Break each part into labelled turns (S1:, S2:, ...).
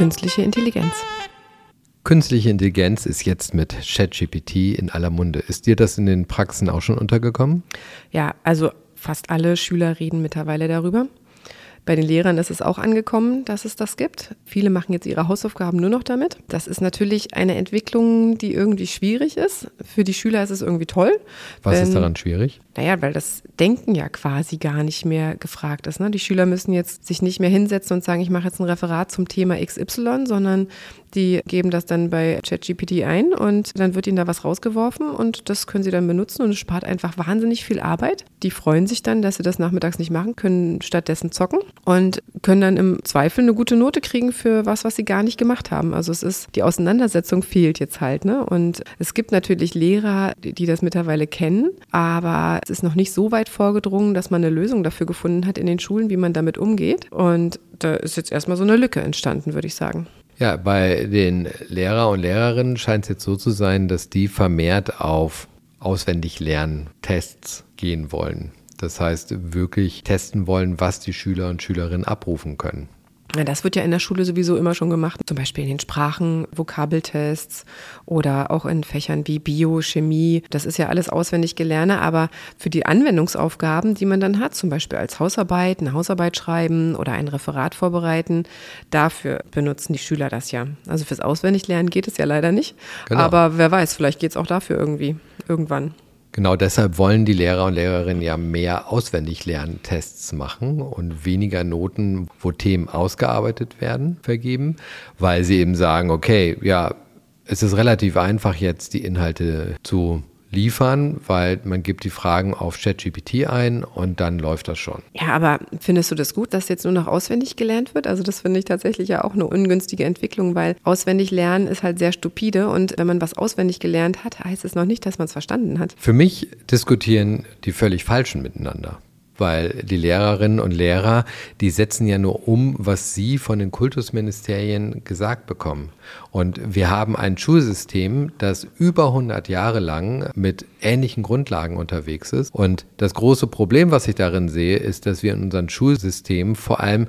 S1: Künstliche Intelligenz.
S2: Künstliche Intelligenz ist jetzt mit ChatGPT in aller Munde. Ist dir das in den Praxen auch schon untergekommen?
S1: Ja, also fast alle Schüler reden mittlerweile darüber. Bei den Lehrern ist es auch angekommen, dass es das gibt. Viele machen jetzt ihre Hausaufgaben nur noch damit. Das ist natürlich eine Entwicklung, die irgendwie schwierig ist. Für die Schüler ist es irgendwie toll.
S2: Was wenn, ist daran schwierig?
S1: Naja, weil das Denken ja quasi gar nicht mehr gefragt ist. Ne? Die Schüler müssen jetzt sich nicht mehr hinsetzen und sagen, ich mache jetzt ein Referat zum Thema XY, sondern die geben das dann bei ChatGPT ein und dann wird ihnen da was rausgeworfen und das können sie dann benutzen und es spart einfach wahnsinnig viel Arbeit. Die freuen sich dann, dass sie das nachmittags nicht machen, können stattdessen zocken und können dann im Zweifel eine gute Note kriegen für was, was sie gar nicht gemacht haben. Also es ist, die Auseinandersetzung fehlt jetzt halt, ne? Und es gibt natürlich Lehrer, die das mittlerweile kennen, aber es ist noch nicht so weit vorgedrungen, dass man eine Lösung dafür gefunden hat in den Schulen, wie man damit umgeht. Und da ist jetzt erstmal so eine Lücke entstanden, würde ich sagen.
S2: Ja, bei den Lehrer und Lehrerinnen scheint es jetzt so zu sein, dass die vermehrt auf auswendig lernen Tests gehen wollen. Das heißt, wirklich testen wollen, was die Schüler und Schülerinnen abrufen können.
S1: Das wird ja in der Schule sowieso immer schon gemacht, zum Beispiel in den Sprachen, Vokabeltests oder auch in Fächern wie Bio, Chemie. Das ist ja alles auswendig gelerne, aber für die Anwendungsaufgaben, die man dann hat, zum Beispiel als Hausarbeit, eine Hausarbeit schreiben oder ein Referat vorbereiten, dafür benutzen die Schüler das ja. Also fürs Auswendiglernen geht es ja leider nicht, genau. aber wer weiß, vielleicht geht es auch dafür irgendwie irgendwann.
S2: Genau deshalb wollen die Lehrer und Lehrerinnen ja mehr Auswendiglerntests machen und weniger Noten, wo Themen ausgearbeitet werden, vergeben, weil sie eben sagen, okay, ja, es ist relativ einfach jetzt die Inhalte zu liefern, weil man gibt die Fragen auf ChatGPT ein und dann läuft das schon.
S1: Ja, aber findest du das gut, dass jetzt nur noch auswendig gelernt wird? Also das finde ich tatsächlich ja auch eine ungünstige Entwicklung, weil auswendig lernen ist halt sehr stupide und wenn man was auswendig gelernt hat, heißt es noch nicht, dass man es verstanden hat.
S2: Für mich diskutieren die völlig falschen miteinander weil die Lehrerinnen und Lehrer, die setzen ja nur um, was sie von den Kultusministerien gesagt bekommen. Und wir haben ein Schulsystem, das über 100 Jahre lang mit ähnlichen Grundlagen unterwegs ist. Und das große Problem, was ich darin sehe, ist, dass wir in unserem Schulsystem vor allem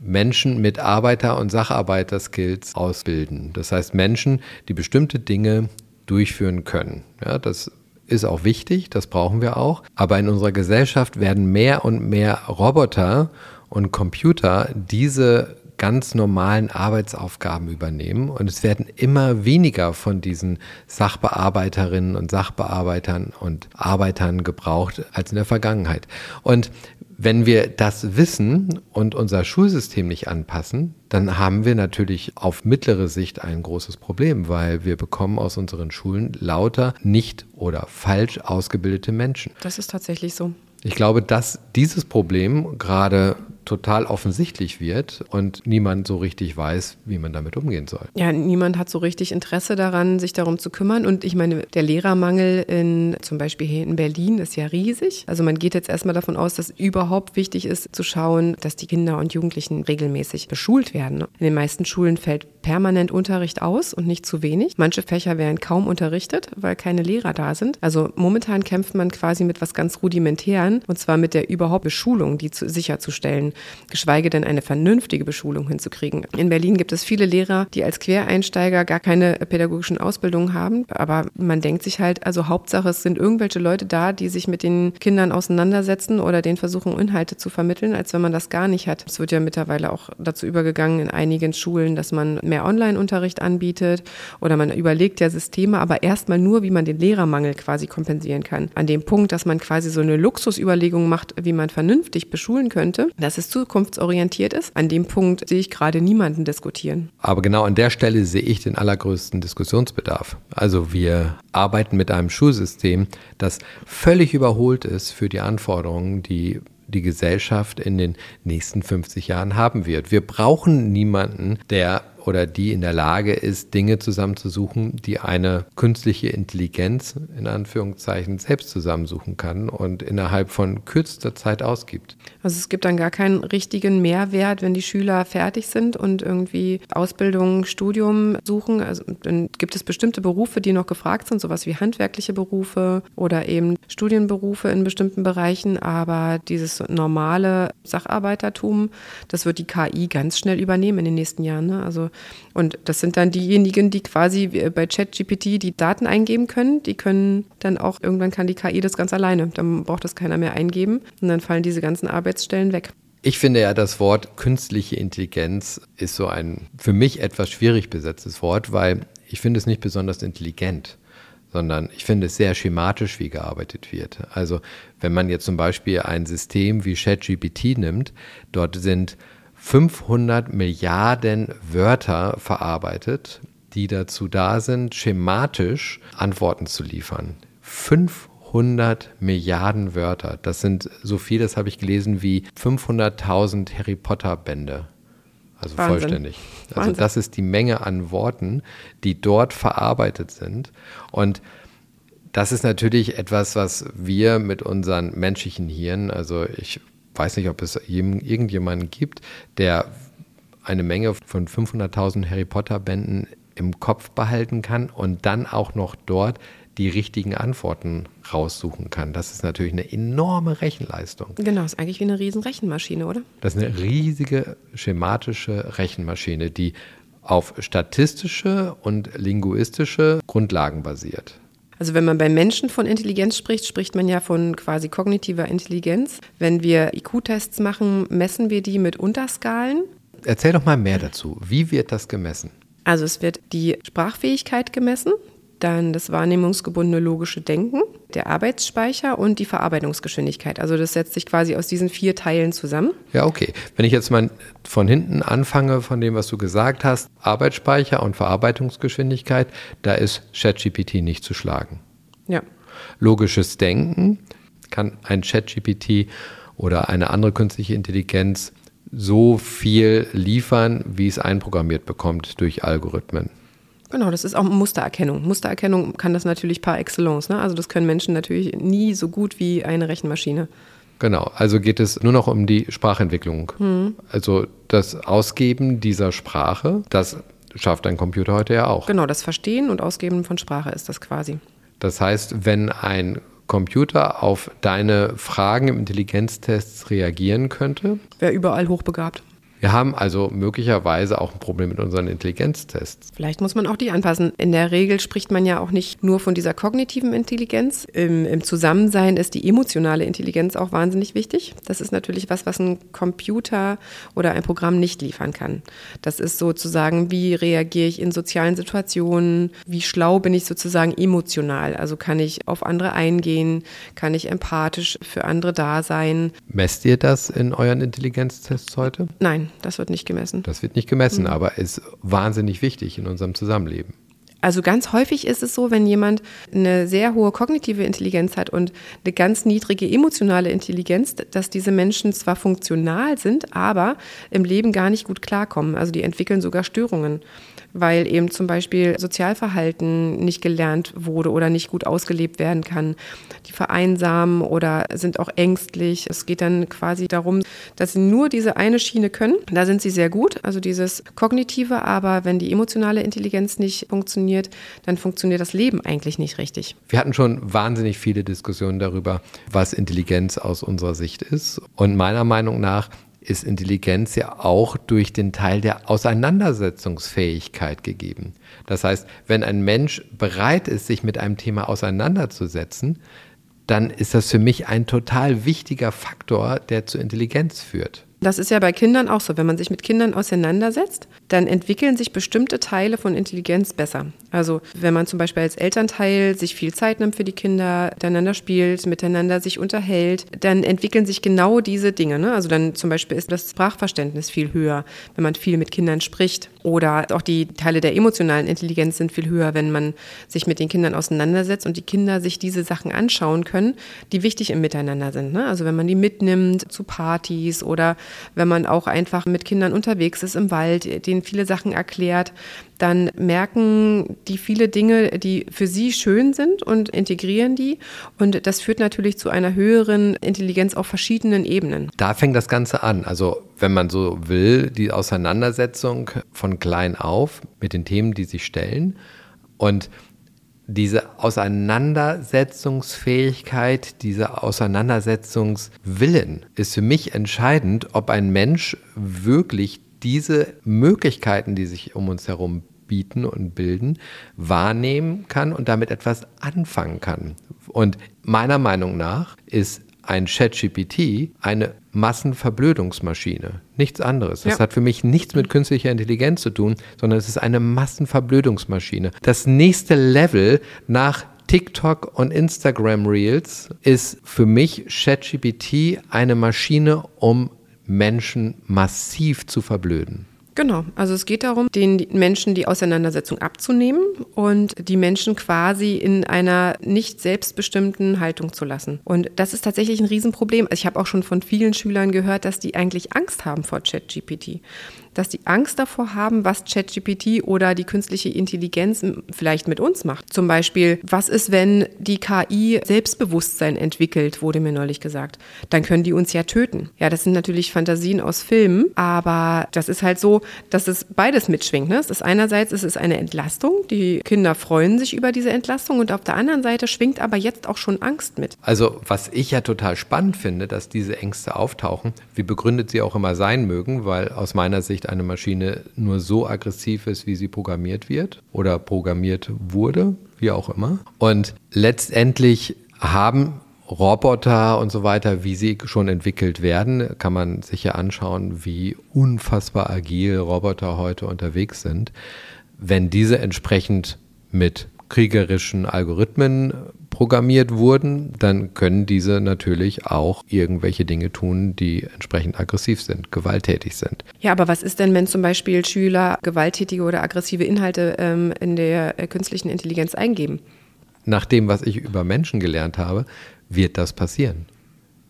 S2: Menschen mit Arbeiter- und Sacharbeiter-Skills ausbilden. Das heißt Menschen, die bestimmte Dinge durchführen können. Ja, das ist auch wichtig, das brauchen wir auch. Aber in unserer Gesellschaft werden mehr und mehr Roboter und Computer diese ganz normalen Arbeitsaufgaben übernehmen und es werden immer weniger von diesen Sachbearbeiterinnen und Sachbearbeitern und Arbeitern gebraucht als in der Vergangenheit. Und wenn wir das wissen und unser Schulsystem nicht anpassen, dann haben wir natürlich auf mittlere Sicht ein großes Problem, weil wir bekommen aus unseren Schulen lauter nicht oder falsch ausgebildete Menschen.
S1: Das ist tatsächlich so.
S2: Ich glaube, dass dieses Problem gerade total offensichtlich wird und niemand so richtig weiß, wie man damit umgehen soll.
S1: Ja, niemand hat so richtig Interesse daran, sich darum zu kümmern. Und ich meine, der Lehrermangel in zum Beispiel hier in Berlin ist ja riesig. Also man geht jetzt erstmal davon aus, dass überhaupt wichtig ist zu schauen, dass die Kinder und Jugendlichen regelmäßig beschult werden. In den meisten Schulen fällt permanent Unterricht aus und nicht zu wenig. Manche Fächer werden kaum unterrichtet, weil keine Lehrer da sind. Also momentan kämpft man quasi mit was ganz rudimentären und zwar mit der überhaupt Beschulung, die zu, sicherzustellen geschweige denn eine vernünftige Beschulung hinzukriegen. In Berlin gibt es viele Lehrer, die als Quereinsteiger gar keine pädagogischen Ausbildungen haben, aber man denkt sich halt, also Hauptsache es sind irgendwelche Leute da, die sich mit den Kindern auseinandersetzen oder den versuchen, Inhalte zu vermitteln, als wenn man das gar nicht hat. Es wird ja mittlerweile auch dazu übergegangen in einigen Schulen, dass man mehr Online-Unterricht anbietet oder man überlegt ja Systeme, aber erstmal nur, wie man den Lehrermangel quasi kompensieren kann. An dem Punkt, dass man quasi so eine Luxusüberlegung macht, wie man vernünftig beschulen könnte, das ist es zukunftsorientiert ist. An dem Punkt sehe ich gerade niemanden diskutieren.
S2: Aber genau an der Stelle sehe ich den allergrößten Diskussionsbedarf. Also wir arbeiten mit einem Schulsystem, das völlig überholt ist für die Anforderungen, die die Gesellschaft in den nächsten 50 Jahren haben wird. Wir brauchen niemanden, der oder die in der Lage ist, Dinge zusammenzusuchen, die eine künstliche Intelligenz in Anführungszeichen selbst zusammensuchen kann und innerhalb von kürzester Zeit ausgibt.
S1: Also es gibt dann gar keinen richtigen Mehrwert, wenn die Schüler fertig sind und irgendwie Ausbildung, Studium suchen. Also dann gibt es bestimmte Berufe, die noch gefragt sind, sowas wie handwerkliche Berufe oder eben Studienberufe in bestimmten Bereichen. Aber dieses normale Sacharbeitertum, das wird die KI ganz schnell übernehmen in den nächsten Jahren. Ne? Also und das sind dann diejenigen, die quasi bei ChatGPT die Daten eingeben können. Die können dann auch, irgendwann kann die KI das ganz alleine. Dann braucht das keiner mehr eingeben. Und dann fallen diese ganzen Arbeitsstellen weg.
S2: Ich finde ja, das Wort künstliche Intelligenz ist so ein für mich etwas schwierig besetztes Wort, weil ich finde es nicht besonders intelligent sondern ich finde es sehr schematisch, wie gearbeitet wird. Also wenn man jetzt zum Beispiel ein System wie ChatGPT nimmt, dort sind 500 Milliarden Wörter verarbeitet, die dazu da sind, schematisch Antworten zu liefern. 500 Milliarden Wörter. Das sind so viel, das habe ich gelesen, wie 500.000 Harry Potter Bände. Also Wahnsinn. vollständig. Also Wahnsinn. das ist die Menge an Worten, die dort verarbeitet sind. Und das ist natürlich etwas, was wir mit unseren menschlichen Hirnen, also ich weiß nicht, ob es irgendjemanden gibt, der eine Menge von 500.000 Harry Potter Bänden im Kopf behalten kann und dann auch noch dort die richtigen Antworten raussuchen kann. Das ist natürlich eine enorme Rechenleistung.
S1: Genau, ist eigentlich wie eine riesen Rechenmaschine, oder?
S2: Das ist eine riesige schematische Rechenmaschine, die auf statistische und linguistische Grundlagen basiert.
S1: Also wenn man bei Menschen von Intelligenz spricht, spricht man ja von quasi kognitiver Intelligenz. Wenn wir IQ-Tests machen, messen wir die mit Unterskalen.
S2: Erzähl doch mal mehr dazu. Wie wird das gemessen?
S1: Also es wird die Sprachfähigkeit gemessen, dann das wahrnehmungsgebundene logische Denken, der Arbeitsspeicher und die Verarbeitungsgeschwindigkeit. Also das setzt sich quasi aus diesen vier Teilen zusammen.
S2: Ja, okay. Wenn ich jetzt mal von hinten anfange, von dem, was du gesagt hast, Arbeitsspeicher und Verarbeitungsgeschwindigkeit, da ist ChatGPT nicht zu schlagen.
S1: Ja.
S2: Logisches Denken kann ein ChatGPT oder eine andere künstliche Intelligenz so viel liefern, wie es einprogrammiert bekommt durch Algorithmen.
S1: Genau, das ist auch Mustererkennung. Mustererkennung kann das natürlich par excellence. Ne? Also das können Menschen natürlich nie so gut wie eine Rechenmaschine.
S2: Genau, also geht es nur noch um die Sprachentwicklung. Mhm. Also das Ausgeben dieser Sprache, das schafft ein Computer heute ja auch.
S1: Genau, das Verstehen und Ausgeben von Sprache ist das quasi.
S2: Das heißt, wenn ein Computer auf deine Fragen im Intelligenztest reagieren könnte.
S1: Wäre überall hochbegabt.
S2: Wir haben also möglicherweise auch ein Problem mit unseren Intelligenztests.
S1: Vielleicht muss man auch die anpassen. In der Regel spricht man ja auch nicht nur von dieser kognitiven Intelligenz. Im, Im, Zusammensein ist die emotionale Intelligenz auch wahnsinnig wichtig. Das ist natürlich was, was ein Computer oder ein Programm nicht liefern kann. Das ist sozusagen, wie reagiere ich in sozialen Situationen, wie schlau bin ich sozusagen emotional. Also kann ich auf andere eingehen, kann ich empathisch für andere da sein.
S2: Messt ihr das in euren Intelligenztests heute?
S1: Nein, das wird nicht gemessen.
S2: Das wird nicht gemessen, mhm. aber ist wahnsinnig wichtig in unserem Zusammenleben.
S1: Also ganz häufig ist es so, wenn jemand eine sehr hohe kognitive Intelligenz hat und eine ganz niedrige emotionale Intelligenz, dass diese Menschen zwar funktional sind, aber im Leben gar nicht gut klarkommen. Also die entwickeln sogar Störungen weil eben zum Beispiel Sozialverhalten nicht gelernt wurde oder nicht gut ausgelebt werden kann. Die vereinsamen oder sind auch ängstlich. Es geht dann quasi darum, dass sie nur diese eine Schiene können. Da sind sie sehr gut, also dieses kognitive, aber wenn die emotionale Intelligenz nicht funktioniert, dann funktioniert das Leben eigentlich nicht richtig.
S2: Wir hatten schon wahnsinnig viele Diskussionen darüber, was Intelligenz aus unserer Sicht ist. Und meiner Meinung nach ist Intelligenz ja auch durch den Teil der Auseinandersetzungsfähigkeit gegeben. Das heißt, wenn ein Mensch bereit ist, sich mit einem Thema auseinanderzusetzen, dann ist das für mich ein total wichtiger Faktor, der zu Intelligenz führt.
S1: Das ist ja bei Kindern auch so. Wenn man sich mit Kindern auseinandersetzt, dann entwickeln sich bestimmte Teile von Intelligenz besser. Also wenn man zum Beispiel als Elternteil sich viel Zeit nimmt für die Kinder, miteinander spielt, miteinander sich unterhält, dann entwickeln sich genau diese Dinge. Ne? Also dann zum Beispiel ist das Sprachverständnis viel höher, wenn man viel mit Kindern spricht. Oder auch die Teile der emotionalen Intelligenz sind viel höher, wenn man sich mit den Kindern auseinandersetzt und die Kinder sich diese Sachen anschauen können, die wichtig im Miteinander sind. Ne? Also wenn man die mitnimmt zu Partys oder wenn man auch einfach mit Kindern unterwegs ist im Wald, denen viele Sachen erklärt, dann merken die viele Dinge, die für sie schön sind und integrieren die. Und das führt natürlich zu einer höheren Intelligenz auf verschiedenen Ebenen.
S2: Da fängt das Ganze an. Also wenn man so will, die Auseinandersetzung von klein auf mit den Themen, die sich stellen. Und diese Auseinandersetzungsfähigkeit, dieser Auseinandersetzungswillen ist für mich entscheidend, ob ein Mensch wirklich diese Möglichkeiten, die sich um uns herum bieten und bilden, wahrnehmen kann und damit etwas anfangen kann. Und meiner Meinung nach ist ein ChatGPT eine Massenverblödungsmaschine. Nichts anderes. Das ja. hat für mich nichts mit künstlicher Intelligenz zu tun, sondern es ist eine Massenverblödungsmaschine. Das nächste Level nach TikTok und Instagram Reels ist für mich ChatGPT eine Maschine, um Menschen massiv zu verblöden.
S1: Genau, also es geht darum, den Menschen die Auseinandersetzung abzunehmen und die Menschen quasi in einer nicht selbstbestimmten Haltung zu lassen. Und das ist tatsächlich ein Riesenproblem. Ich habe auch schon von vielen Schülern gehört, dass die eigentlich Angst haben vor ChatGPT dass die Angst davor haben, was ChatGPT oder die künstliche Intelligenz vielleicht mit uns macht. Zum Beispiel, was ist, wenn die KI Selbstbewusstsein entwickelt, wurde mir neulich gesagt. Dann können die uns ja töten. Ja, das sind natürlich Fantasien aus Filmen, aber das ist halt so, dass es beides mitschwingt. Ne? Es ist einerseits es ist eine Entlastung, die Kinder freuen sich über diese Entlastung und auf der anderen Seite schwingt aber jetzt auch schon Angst mit.
S2: Also was ich ja total spannend finde, dass diese Ängste auftauchen, wie begründet sie auch immer sein mögen, weil aus meiner Sicht eine Maschine nur so aggressiv ist, wie sie programmiert wird oder programmiert wurde, wie auch immer. Und letztendlich haben Roboter und so weiter, wie sie schon entwickelt werden, kann man sich ja anschauen, wie unfassbar agil Roboter heute unterwegs sind. Wenn diese entsprechend mit kriegerischen Algorithmen programmiert wurden, dann können diese natürlich auch irgendwelche Dinge tun, die entsprechend aggressiv sind, gewalttätig sind.
S1: Ja, aber was ist denn, wenn zum Beispiel Schüler gewalttätige oder aggressive Inhalte ähm, in der äh, künstlichen Intelligenz eingeben?
S2: Nach dem, was ich über Menschen gelernt habe, wird das passieren.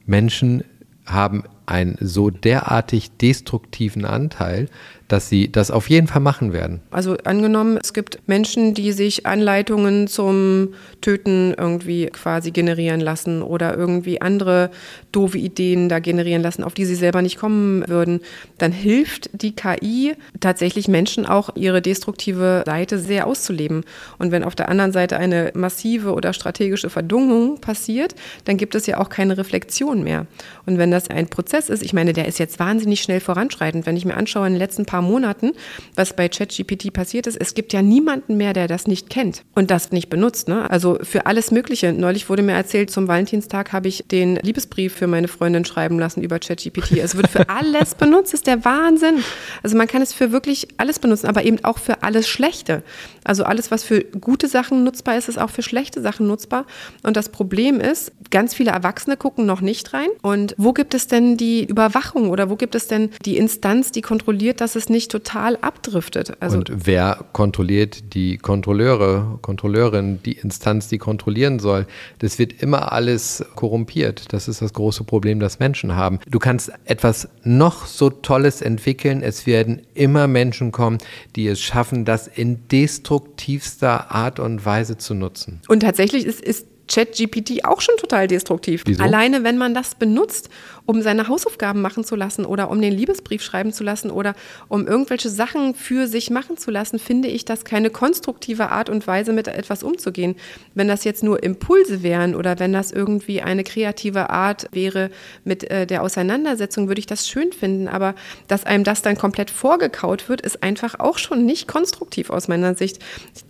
S2: Menschen haben einen so derartig destruktiven Anteil, dass sie das auf jeden Fall machen werden.
S1: Also angenommen, es gibt Menschen, die sich Anleitungen zum Töten irgendwie quasi generieren lassen oder irgendwie andere doofe Ideen da generieren lassen, auf die sie selber nicht kommen würden, dann hilft die KI tatsächlich Menschen auch ihre destruktive Seite sehr auszuleben. Und wenn auf der anderen Seite eine massive oder strategische Verdungung passiert, dann gibt es ja auch keine Reflexion mehr. Und wenn das ein Prozess ist, ich meine, der ist jetzt wahnsinnig schnell voranschreitend. Wenn ich mir anschaue in den letzten paar Monaten, was bei ChatGPT passiert ist. Es gibt ja niemanden mehr, der das nicht kennt und das nicht benutzt. Ne? Also für alles Mögliche. Neulich wurde mir erzählt, zum Valentinstag habe ich den Liebesbrief für meine Freundin schreiben lassen über ChatGPT. Es wird für alles benutzt, ist der Wahnsinn. Also man kann es für wirklich alles benutzen, aber eben auch für alles Schlechte. Also alles, was für gute Sachen nutzbar ist, ist auch für schlechte Sachen nutzbar. Und das Problem ist, ganz viele Erwachsene gucken noch nicht rein. Und wo gibt es denn die Überwachung oder wo gibt es denn die Instanz, die kontrolliert, dass es es nicht total abdriftet.
S2: Also und wer kontrolliert die Kontrolleure, Kontrolleurin, die Instanz, die kontrollieren soll? Das wird immer alles korrumpiert. Das ist das große Problem, das Menschen haben. Du kannst etwas noch so Tolles entwickeln. Es werden immer Menschen kommen, die es schaffen, das in destruktivster Art und Weise zu nutzen.
S1: Und tatsächlich ist, ist ChatGPT auch schon total destruktiv. Wieso? Alleine, wenn man das benutzt, um seine Hausaufgaben machen zu lassen oder um den Liebesbrief schreiben zu lassen oder um irgendwelche Sachen für sich machen zu lassen, finde ich das keine konstruktive Art und Weise, mit etwas umzugehen. Wenn das jetzt nur Impulse wären oder wenn das irgendwie eine kreative Art wäre mit äh, der Auseinandersetzung, würde ich das schön finden. Aber dass einem das dann komplett vorgekaut wird, ist einfach auch schon nicht konstruktiv aus meiner Sicht.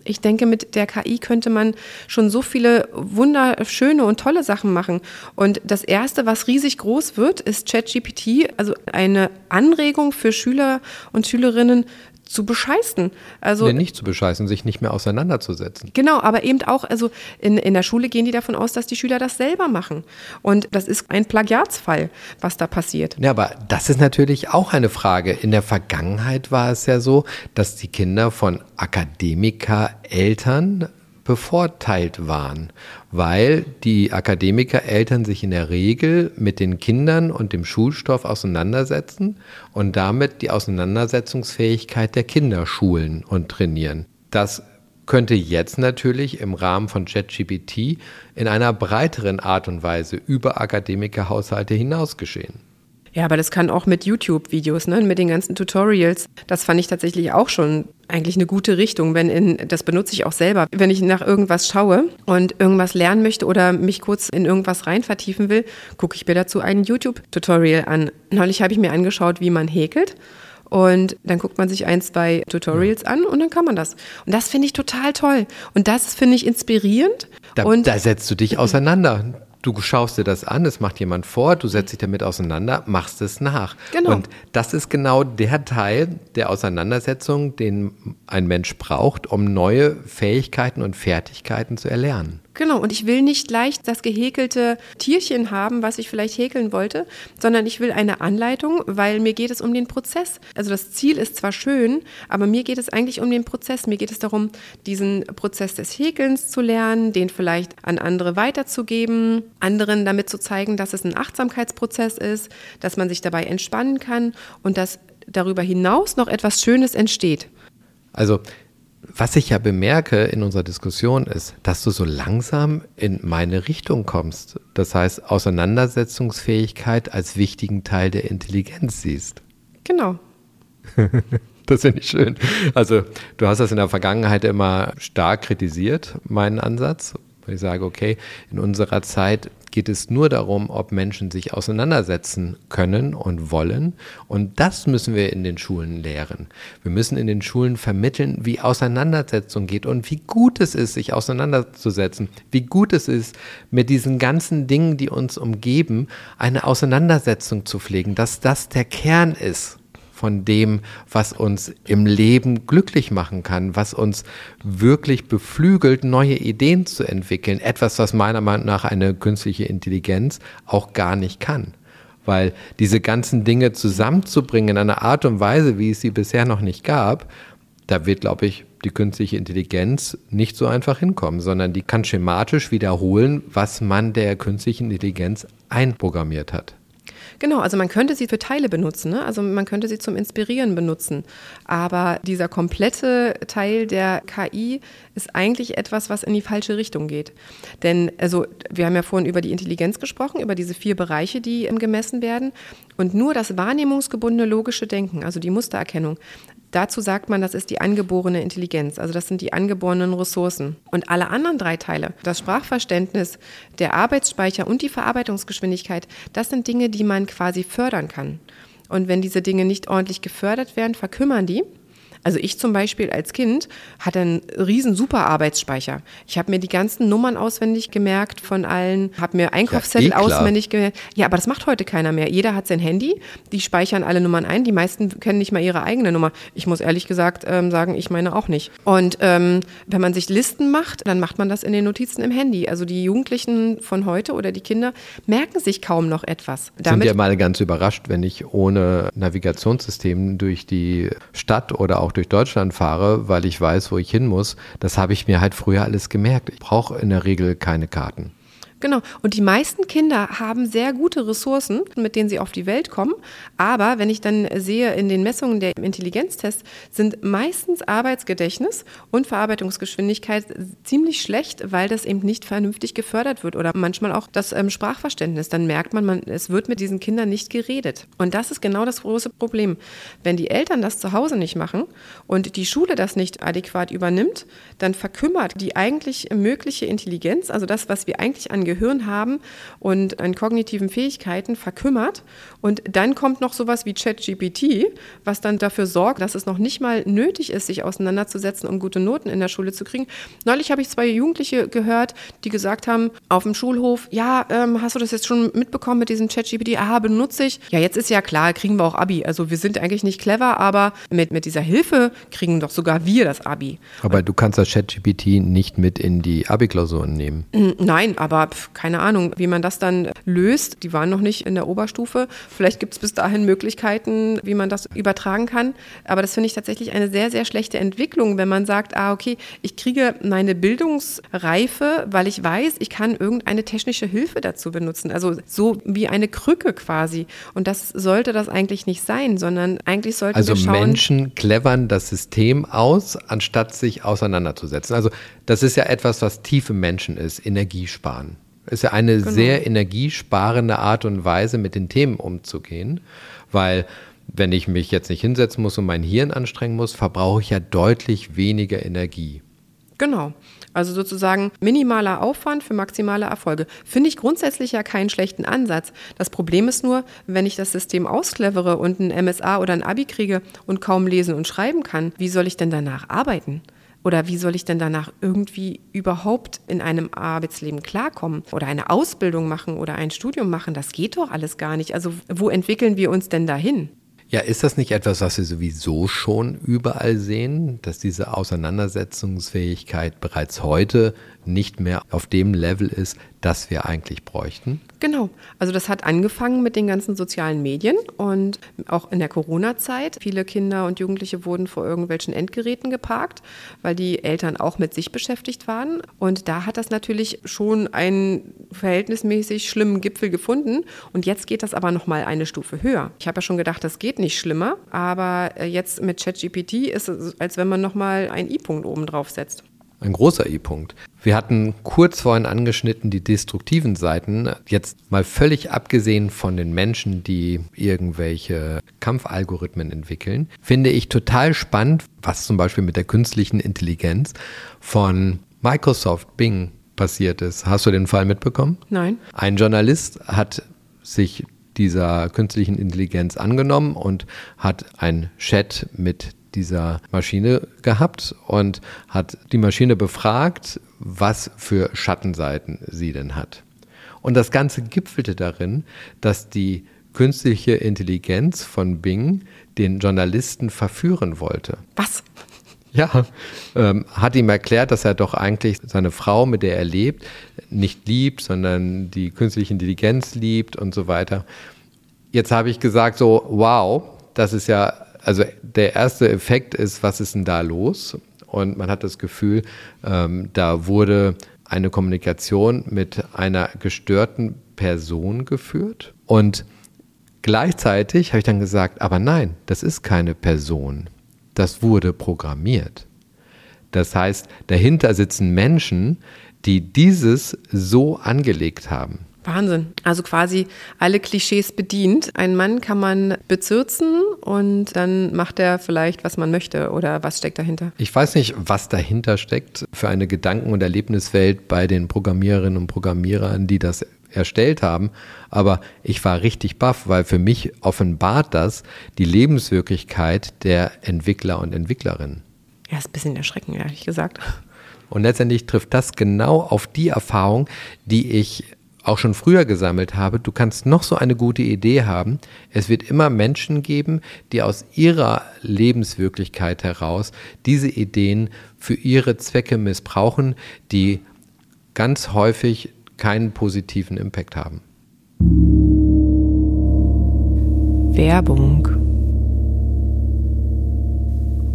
S1: Ich denke, mit der KI könnte man schon so viele wunderschöne und tolle Sachen machen. Und das Erste, was riesig groß wird, ist ChatGPT, also eine Anregung für Schüler und Schülerinnen, zu bescheißen. Also
S2: nee, nicht zu bescheißen, sich nicht mehr auseinanderzusetzen.
S1: Genau, aber eben auch, also in, in der Schule gehen die davon aus, dass die Schüler das selber machen. Und das ist ein Plagiatsfall, was da passiert.
S2: Ja, aber das ist natürlich auch eine Frage. In der Vergangenheit war es ja so, dass die Kinder von Akademiker-Eltern bevorteilt waren, weil die Akademikereltern sich in der Regel mit den Kindern und dem Schulstoff auseinandersetzen und damit die Auseinandersetzungsfähigkeit der Kinder schulen und trainieren. Das könnte jetzt natürlich im Rahmen von ChatGPT in einer breiteren Art und Weise über Akademikerhaushalte hinaus geschehen.
S1: Ja, aber das kann auch mit YouTube-Videos, ne, mit den ganzen Tutorials. Das fand ich tatsächlich auch schon eigentlich eine gute Richtung, wenn in, das benutze ich auch selber. Wenn ich nach irgendwas schaue und irgendwas lernen möchte oder mich kurz in irgendwas rein vertiefen will, gucke ich mir dazu ein YouTube-Tutorial an. Neulich habe ich mir angeschaut, wie man häkelt. Und dann guckt man sich ein, zwei Tutorials an und dann kann man das. Und das finde ich total toll. Und das finde ich inspirierend.
S2: Da,
S1: und
S2: da setzt du dich auseinander. Du schaust dir das an, es macht jemand vor, du setzt dich damit auseinander, machst es nach. Genau. Und das ist genau der Teil der Auseinandersetzung, den ein Mensch braucht, um neue Fähigkeiten und Fertigkeiten zu erlernen.
S1: Genau, und ich will nicht leicht das gehäkelte Tierchen haben, was ich vielleicht häkeln wollte, sondern ich will eine Anleitung, weil mir geht es um den Prozess. Also das Ziel ist zwar schön, aber mir geht es eigentlich um den Prozess. Mir geht es darum, diesen Prozess des Häkelns zu lernen, den vielleicht an andere weiterzugeben, anderen damit zu zeigen, dass es ein Achtsamkeitsprozess ist, dass man sich dabei entspannen kann und dass darüber hinaus noch etwas Schönes entsteht.
S2: Also was ich ja bemerke in unserer Diskussion ist, dass du so langsam in meine Richtung kommst. Das heißt, Auseinandersetzungsfähigkeit als wichtigen Teil der Intelligenz siehst.
S1: Genau.
S2: das finde ich schön. Also, du hast das in der Vergangenheit immer stark kritisiert, meinen Ansatz. Ich sage, okay, in unserer Zeit geht es nur darum, ob Menschen sich auseinandersetzen können und wollen. Und das müssen wir in den Schulen lehren. Wir müssen in den Schulen vermitteln, wie Auseinandersetzung geht und wie gut es ist, sich auseinanderzusetzen, wie gut es ist, mit diesen ganzen Dingen, die uns umgeben, eine Auseinandersetzung zu pflegen, dass das der Kern ist von dem, was uns im Leben glücklich machen kann, was uns wirklich beflügelt, neue Ideen zu entwickeln. Etwas, was meiner Meinung nach eine künstliche Intelligenz auch gar nicht kann. Weil diese ganzen Dinge zusammenzubringen in einer Art und Weise, wie es sie bisher noch nicht gab, da wird, glaube ich, die künstliche Intelligenz nicht so einfach hinkommen, sondern die kann schematisch wiederholen, was man der künstlichen Intelligenz einprogrammiert hat.
S1: Genau, also man könnte sie für Teile benutzen, ne? also man könnte sie zum Inspirieren benutzen. Aber dieser komplette Teil der KI ist eigentlich etwas, was in die falsche Richtung geht. Denn also wir haben ja vorhin über die Intelligenz gesprochen, über diese vier Bereiche, die gemessen werden. Und nur das wahrnehmungsgebundene logische Denken, also die Mustererkennung, Dazu sagt man, das ist die angeborene Intelligenz, also das sind die angeborenen Ressourcen. Und alle anderen drei Teile, das Sprachverständnis, der Arbeitsspeicher und die Verarbeitungsgeschwindigkeit, das sind Dinge, die man quasi fördern kann. Und wenn diese Dinge nicht ordentlich gefördert werden, verkümmern die. Also ich zum Beispiel als Kind hatte einen riesen super Arbeitsspeicher. Ich habe mir die ganzen Nummern auswendig gemerkt von allen, habe mir Einkaufszettel ja, eh auswendig gemerkt. Ja, aber das macht heute keiner mehr. Jeder hat sein Handy, die speichern alle Nummern ein. Die meisten kennen nicht mal ihre eigene Nummer. Ich muss ehrlich gesagt ähm, sagen, ich meine auch nicht. Und ähm, wenn man sich Listen macht, dann macht man das in den Notizen im Handy. Also die Jugendlichen von heute oder die Kinder merken sich kaum noch etwas.
S2: Damit Sind ja mal ganz überrascht, wenn ich ohne Navigationssystem durch die Stadt oder auch durch Deutschland fahre, weil ich weiß, wo ich hin muss, das habe ich mir halt früher alles gemerkt. Ich brauche in der Regel keine Karten.
S1: Genau. Und die meisten Kinder haben sehr gute Ressourcen, mit denen sie auf die Welt kommen. Aber wenn ich dann sehe, in den Messungen der Intelligenztests sind meistens Arbeitsgedächtnis und Verarbeitungsgeschwindigkeit ziemlich schlecht, weil das eben nicht vernünftig gefördert wird oder manchmal auch das ähm, Sprachverständnis. Dann merkt man, man, es wird mit diesen Kindern nicht geredet. Und das ist genau das große Problem. Wenn die Eltern das zu Hause nicht machen und die Schule das nicht adäquat übernimmt, dann verkümmert die eigentlich mögliche Intelligenz, also das, was wir eigentlich an Gehirn haben und an kognitiven Fähigkeiten verkümmert. Und dann kommt noch sowas wie ChatGPT, was dann dafür sorgt, dass es noch nicht mal nötig ist, sich auseinanderzusetzen und gute Noten in der Schule zu kriegen. Neulich habe ich zwei Jugendliche gehört, die gesagt haben auf dem Schulhof, ja, ähm, hast du das jetzt schon mitbekommen mit diesem ChatGPT? Aha, benutze ich. Ja, jetzt ist ja klar, kriegen wir auch Abi. Also wir sind eigentlich nicht clever, aber mit, mit dieser Hilfe kriegen doch sogar wir das Abi.
S2: Aber du kannst das ChatGPT nicht mit in die Abi-Klausuren nehmen.
S1: Nein, aber pf, keine Ahnung, wie man das dann löst. Die waren noch nicht in der Oberstufe. Vielleicht gibt es bis dahin Möglichkeiten, wie man das übertragen kann. Aber das finde ich tatsächlich eine sehr, sehr schlechte Entwicklung, wenn man sagt, ah, okay, ich kriege meine Bildungsreife, weil ich weiß, ich kann irgendeine technische Hilfe dazu benutzen. Also so wie eine Krücke quasi. Und das sollte das eigentlich nicht sein, sondern eigentlich sollten
S2: also
S1: wir schauen.
S2: Also Menschen clevern das System aus, anstatt sich auseinanderzusetzen. Also das ist ja etwas, was tief im Menschen ist, Energiesparen. Ist ja eine genau. sehr energiesparende Art und Weise, mit den Themen umzugehen, weil wenn ich mich jetzt nicht hinsetzen muss und mein Hirn anstrengen muss, verbrauche ich ja deutlich weniger Energie.
S1: Genau. Also sozusagen minimaler Aufwand für maximale Erfolge. Finde ich grundsätzlich ja keinen schlechten Ansatz. Das Problem ist nur, wenn ich das System ausclevere und ein MSA oder ein Abi kriege und kaum lesen und schreiben kann, wie soll ich denn danach arbeiten? Oder wie soll ich denn danach irgendwie überhaupt in einem Arbeitsleben klarkommen? Oder eine Ausbildung machen oder ein Studium machen? Das geht doch alles gar nicht. Also wo entwickeln wir uns denn dahin?
S2: Ja, ist das nicht etwas, was wir sowieso schon überall sehen, dass diese Auseinandersetzungsfähigkeit bereits heute nicht mehr auf dem Level ist, das wir eigentlich bräuchten?
S1: Genau. Also das hat angefangen mit den ganzen sozialen Medien und auch in der Corona-Zeit. Viele Kinder und Jugendliche wurden vor irgendwelchen Endgeräten geparkt, weil die Eltern auch mit sich beschäftigt waren. Und da hat das natürlich schon einen verhältnismäßig schlimmen Gipfel gefunden. Und jetzt geht das aber noch mal eine Stufe höher. Ich habe ja schon gedacht, das geht nicht schlimmer, aber äh, jetzt mit ChatGPT ist es, als wenn man noch mal einen i-Punkt oben drauf setzt.
S2: Ein großer I-Punkt. Wir hatten kurz vorhin angeschnitten die destruktiven Seiten. Jetzt mal völlig abgesehen von den Menschen, die irgendwelche Kampfalgorithmen entwickeln, finde ich total spannend, was zum Beispiel mit der künstlichen Intelligenz von Microsoft Bing passiert ist. Hast du den Fall mitbekommen?
S1: Nein.
S2: Ein Journalist hat sich dieser künstlichen Intelligenz angenommen und hat ein Chat mit dieser Maschine gehabt und hat die Maschine befragt, was für Schattenseiten sie denn hat. Und das Ganze gipfelte darin, dass die künstliche Intelligenz von Bing den Journalisten verführen wollte.
S1: Was?
S2: Ja, ähm, hat ihm erklärt, dass er doch eigentlich seine Frau, mit der er lebt, nicht liebt, sondern die künstliche Intelligenz liebt und so weiter. Jetzt habe ich gesagt, so, wow, das ist ja also der erste Effekt ist, was ist denn da los? Und man hat das Gefühl, ähm, da wurde eine Kommunikation mit einer gestörten Person geführt. Und gleichzeitig habe ich dann gesagt, aber nein, das ist keine Person. Das wurde programmiert. Das heißt, dahinter sitzen Menschen, die dieses so angelegt haben.
S1: Wahnsinn. Also quasi alle Klischees bedient. Ein Mann kann man bezirzen und dann macht er vielleicht, was man möchte oder was steckt dahinter?
S2: Ich weiß nicht, was dahinter steckt für eine Gedanken- und Erlebniswelt bei den Programmiererinnen und Programmierern, die das erstellt haben. Aber ich war richtig baff, weil für mich offenbart das die Lebenswirklichkeit der Entwickler und Entwicklerinnen.
S1: Ja, ist ein bisschen erschreckend, ehrlich gesagt.
S2: Und letztendlich trifft das genau auf die Erfahrung, die ich auch schon früher gesammelt habe, du kannst noch so eine gute Idee haben. Es wird immer Menschen geben, die aus ihrer Lebenswirklichkeit heraus diese Ideen für ihre Zwecke missbrauchen, die ganz häufig keinen positiven Impact haben.
S1: Werbung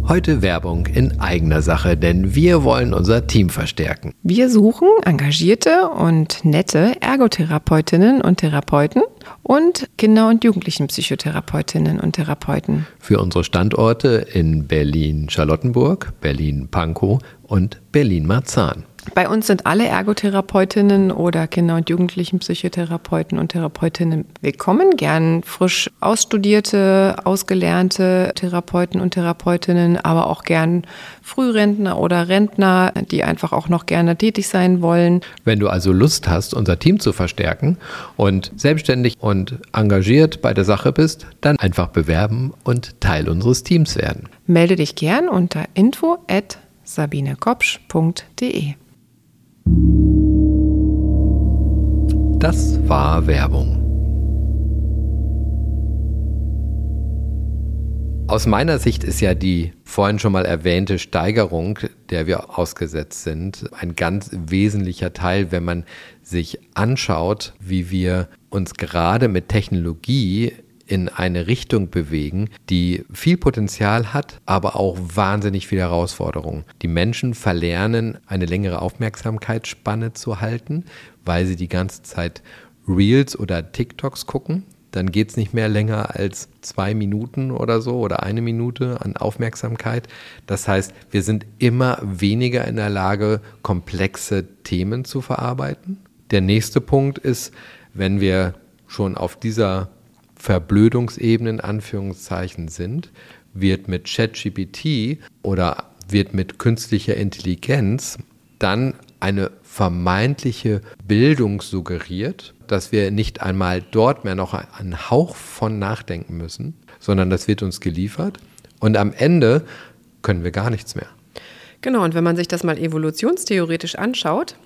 S2: Heute Werbung in eigener Sache, denn wir wollen unser Team verstärken.
S1: Wir suchen engagierte und nette Ergotherapeutinnen und Therapeuten und Kinder- und Jugendlichenpsychotherapeutinnen und Therapeuten.
S2: Für unsere Standorte in Berlin-Charlottenburg, Berlin-Pankow und Berlin-Marzahn.
S1: Bei uns sind alle Ergotherapeutinnen oder Kinder- und Jugendlichen Psychotherapeuten und Therapeutinnen willkommen. Gern frisch ausstudierte, ausgelernte Therapeuten und Therapeutinnen, aber auch gern Frührentner oder Rentner, die einfach auch noch gerne tätig sein wollen.
S2: Wenn du also Lust hast, unser Team zu verstärken und selbstständig und engagiert bei der Sache bist, dann einfach bewerben und Teil unseres Teams werden.
S1: Melde dich gern unter info at sabinekopsch.de.
S2: Das war Werbung. Aus meiner Sicht ist ja die vorhin schon mal erwähnte Steigerung, der wir ausgesetzt sind, ein ganz wesentlicher Teil, wenn man sich anschaut, wie wir uns gerade mit Technologie in eine Richtung bewegen, die viel Potenzial hat, aber auch wahnsinnig viele Herausforderungen. Die Menschen verlernen, eine längere Aufmerksamkeitsspanne zu halten, weil sie die ganze Zeit Reels oder TikToks gucken. Dann geht es nicht mehr länger als zwei Minuten oder so oder eine Minute an Aufmerksamkeit. Das heißt, wir sind immer weniger in der Lage, komplexe Themen zu verarbeiten. Der nächste Punkt ist, wenn wir schon auf dieser Verblödungsebene in Anführungszeichen sind, wird mit ChatGPT oder wird mit künstlicher Intelligenz dann eine vermeintliche Bildung suggeriert, dass wir nicht einmal dort mehr noch einen Hauch von nachdenken müssen, sondern das wird uns geliefert und am Ende können wir gar nichts mehr.
S1: Genau, und wenn man sich das mal evolutionstheoretisch anschaut,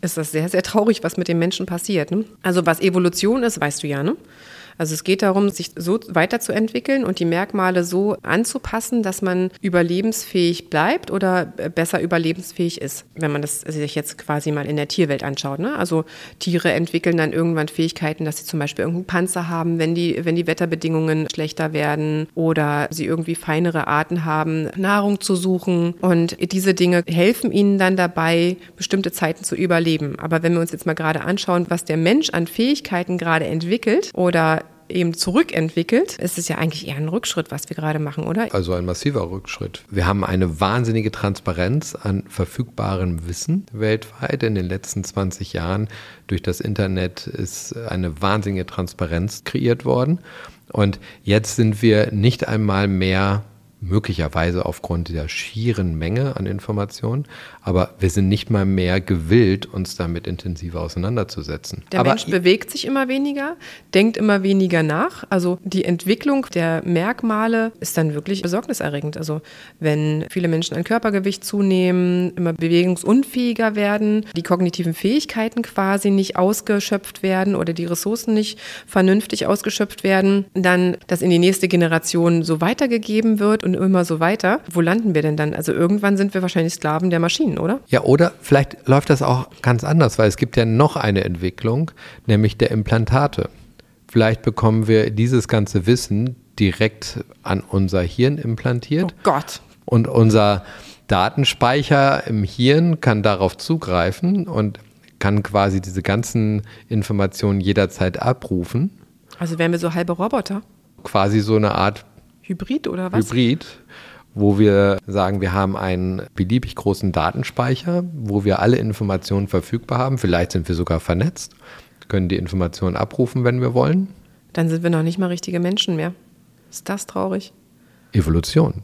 S1: ist das sehr, sehr traurig, was mit den Menschen passiert. Ne? Also was Evolution ist, weißt du ja, ne? Also es geht darum, sich so weiterzuentwickeln und die Merkmale so anzupassen, dass man überlebensfähig bleibt oder besser überlebensfähig ist, wenn man das sich jetzt quasi mal in der Tierwelt anschaut. Ne? Also Tiere entwickeln dann irgendwann Fähigkeiten, dass sie zum Beispiel irgendeinen Panzer haben, wenn die, wenn die Wetterbedingungen schlechter werden oder sie irgendwie feinere Arten haben, Nahrung zu suchen. Und diese Dinge helfen ihnen dann dabei, bestimmte Zeiten zu überleben. Aber wenn wir uns jetzt mal gerade anschauen, was der Mensch an Fähigkeiten gerade entwickelt oder eben zurückentwickelt, ist ja eigentlich eher ein Rückschritt, was wir gerade machen, oder?
S2: Also ein massiver Rückschritt. Wir haben eine wahnsinnige Transparenz an verfügbarem Wissen weltweit. In den letzten 20 Jahren durch das Internet ist eine wahnsinnige Transparenz kreiert worden. Und jetzt sind wir nicht einmal mehr möglicherweise aufgrund der schieren Menge an Informationen, aber wir sind nicht mal mehr gewillt, uns damit intensiver auseinanderzusetzen.
S1: Der
S2: aber
S1: Mensch bewegt sich immer weniger, denkt immer weniger nach. Also die Entwicklung der Merkmale ist dann wirklich besorgniserregend. Also wenn viele Menschen an Körpergewicht zunehmen, immer bewegungsunfähiger werden, die kognitiven Fähigkeiten quasi nicht ausgeschöpft werden oder die Ressourcen nicht vernünftig ausgeschöpft werden, dann das in die nächste Generation so weitergegeben wird und und immer so weiter. Wo landen wir denn dann? Also irgendwann sind wir wahrscheinlich Sklaven der Maschinen, oder?
S2: Ja, oder vielleicht läuft das auch ganz anders, weil es gibt ja noch eine Entwicklung, nämlich der Implantate. Vielleicht bekommen wir dieses ganze Wissen direkt an unser Hirn implantiert.
S1: Oh Gott.
S2: Und unser Datenspeicher im Hirn kann darauf zugreifen und kann quasi diese ganzen Informationen jederzeit abrufen.
S1: Also wären wir so halbe Roboter?
S2: Quasi so eine Art
S1: Hybrid oder was?
S2: Hybrid, wo wir sagen, wir haben einen beliebig großen Datenspeicher, wo wir alle Informationen verfügbar haben. Vielleicht sind wir sogar vernetzt, können die Informationen abrufen, wenn wir wollen.
S1: Dann sind wir noch nicht mal richtige Menschen mehr. Ist das traurig?
S2: Evolution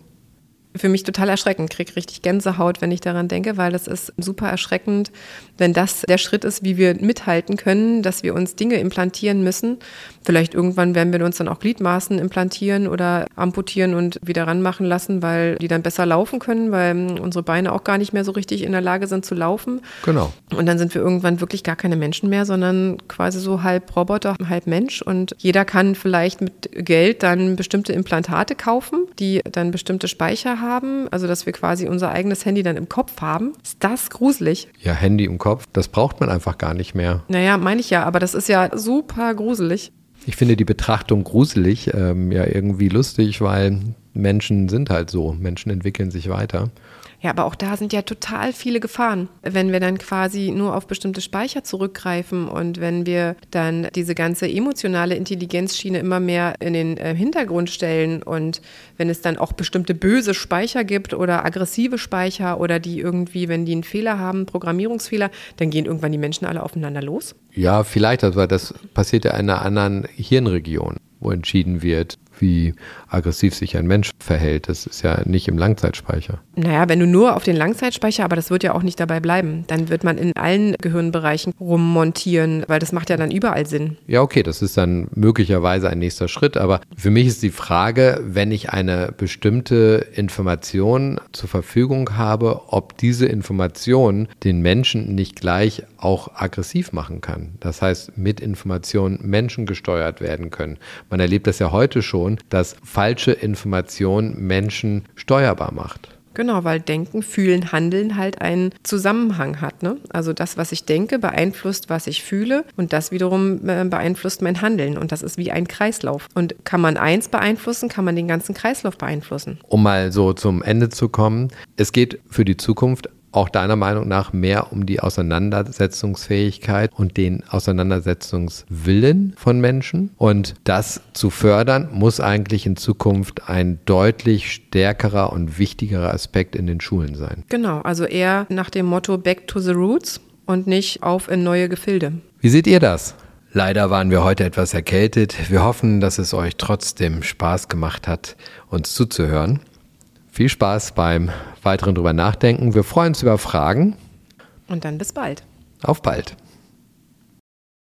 S1: für mich total erschreckend, kriege richtig Gänsehaut, wenn ich daran denke, weil es ist super erschreckend, wenn das der Schritt ist, wie wir mithalten können, dass wir uns Dinge implantieren müssen. Vielleicht irgendwann werden wir uns dann auch Gliedmaßen implantieren oder amputieren und wieder ranmachen lassen, weil die dann besser laufen können, weil unsere Beine auch gar nicht mehr so richtig in der Lage sind zu laufen.
S2: Genau.
S1: Und dann sind wir irgendwann wirklich gar keine Menschen mehr, sondern quasi so halb Roboter, halb Mensch. Und jeder kann vielleicht mit Geld dann bestimmte Implantate kaufen, die dann bestimmte Speicher haben haben, also dass wir quasi unser eigenes Handy dann im Kopf haben, ist das gruselig.
S2: Ja, Handy im Kopf, das braucht man einfach gar nicht mehr.
S1: Naja, meine ich ja, aber das ist ja super gruselig.
S2: Ich finde die Betrachtung gruselig ähm, ja irgendwie lustig, weil Menschen sind halt so. Menschen entwickeln sich weiter.
S1: Ja, aber auch da sind ja total viele Gefahren, wenn wir dann quasi nur auf bestimmte Speicher zurückgreifen und wenn wir dann diese ganze emotionale Intelligenzschiene immer mehr in den äh, Hintergrund stellen und wenn es dann auch bestimmte böse Speicher gibt oder aggressive Speicher oder die irgendwie, wenn die einen Fehler haben, Programmierungsfehler, dann gehen irgendwann die Menschen alle aufeinander los.
S2: Ja, vielleicht, aber das passiert ja in einer anderen Hirnregion, wo entschieden wird, wie aggressiv sich ein Mensch verhält. Das ist ja nicht im Langzeitspeicher.
S1: Naja, wenn du nur auf den Langzeitspeicher, aber das wird ja auch nicht dabei bleiben, dann wird man in allen Gehirnbereichen rummontieren, weil das macht ja dann überall Sinn.
S2: Ja, okay, das ist dann möglicherweise ein nächster Schritt, aber für mich ist die Frage, wenn ich eine bestimmte Information zur Verfügung habe, ob diese Information den Menschen nicht gleich auch aggressiv machen kann. Das heißt, mit Informationen Menschen gesteuert werden können. Man erlebt das ja heute schon, dass falsche Information Menschen steuerbar macht.
S1: Genau, weil Denken, Fühlen, Handeln halt einen Zusammenhang hat. Ne? Also das, was ich denke, beeinflusst, was ich fühle und das wiederum äh, beeinflusst mein Handeln. Und das ist wie ein Kreislauf. Und kann man eins beeinflussen, kann man den ganzen Kreislauf beeinflussen.
S2: Um mal so zum Ende zu kommen, es geht für die Zukunft auch deiner Meinung nach mehr um die Auseinandersetzungsfähigkeit und den Auseinandersetzungswillen von Menschen. Und das zu fördern, muss eigentlich in Zukunft ein deutlich stärkerer und wichtigerer Aspekt in den Schulen sein.
S1: Genau, also eher nach dem Motto Back to the Roots und nicht auf in neue Gefilde.
S2: Wie seht ihr das? Leider waren wir heute etwas erkältet. Wir hoffen, dass es euch trotzdem Spaß gemacht hat, uns zuzuhören. Viel Spaß beim weiteren drüber nachdenken. Wir freuen uns über Fragen.
S1: Und dann bis bald.
S2: Auf bald.